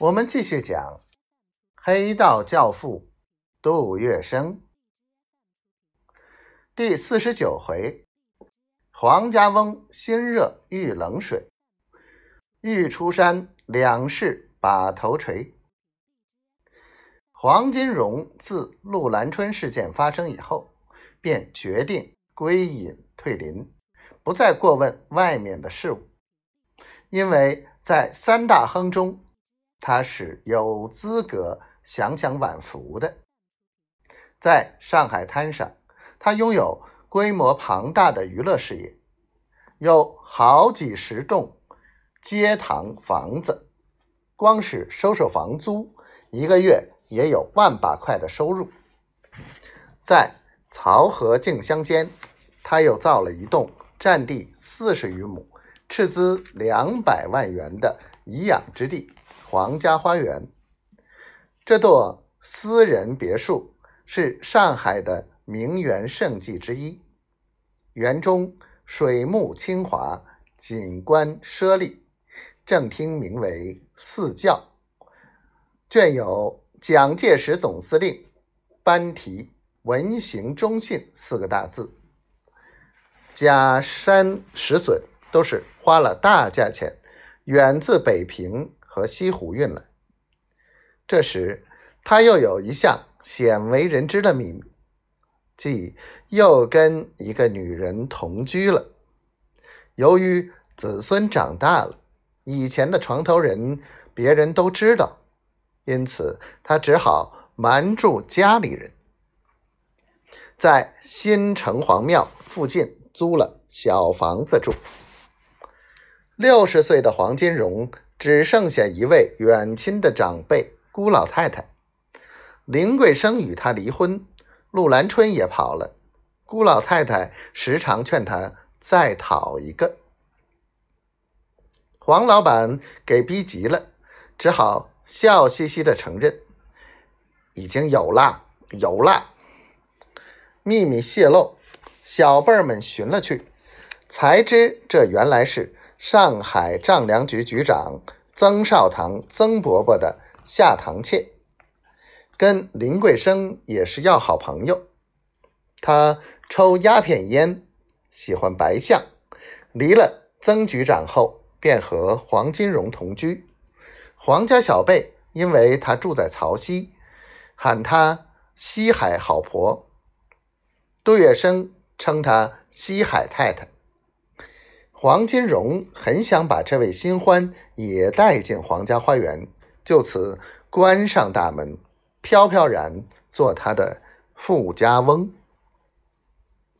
我们继续讲黑道教父杜月笙第四十九回：黄家翁心热遇冷水，欲出山两世把头垂。黄金荣自陆兰春事件发生以后，便决定归隐退林，不再过问外面的事物，因为在三大亨中。他是有资格享享晚福的。在上海滩上，他拥有规模庞大的娱乐事业，有好几十栋街堂房子，光是收收房租，一个月也有万把块的收入。在漕河泾乡间，他又造了一栋占地四十余亩、斥资两百万元的颐养之地。皇家花园，这座私人别墅是上海的名园胜迹之一。园中水木清华，景观奢丽，正厅名为四教，卷有“蒋介石总司令班题文行忠信”四个大字。假山石笋都是花了大价钱，远自北平。和西湖运来。这时，他又有一项鲜为人知的秘密，即又跟一个女人同居了。由于子孙长大了，以前的床头人别人都知道，因此他只好瞒住家里人，在新城隍庙附近租了小房子住。六十岁的黄金荣。只剩下一位远亲的长辈辜老太太，林桂生与他离婚，陆兰春也跑了。辜老太太时常劝他再讨一个，黄老板给逼急了，只好笑嘻嘻的承认已经有了，有了。秘密泄露，小辈儿们寻了去，才知这原来是。上海丈量局局长曾少堂曾伯伯的下堂妾，跟林桂生也是要好朋友。他抽鸦片烟，喜欢白相。离了曾局长后，便和黄金荣同居。黄家小辈因为他住在曹溪，喊他“西海好婆”。杜月笙称他“西海太太”。黄金荣很想把这位新欢也带进皇家花园，就此关上大门，飘飘然做他的富家翁。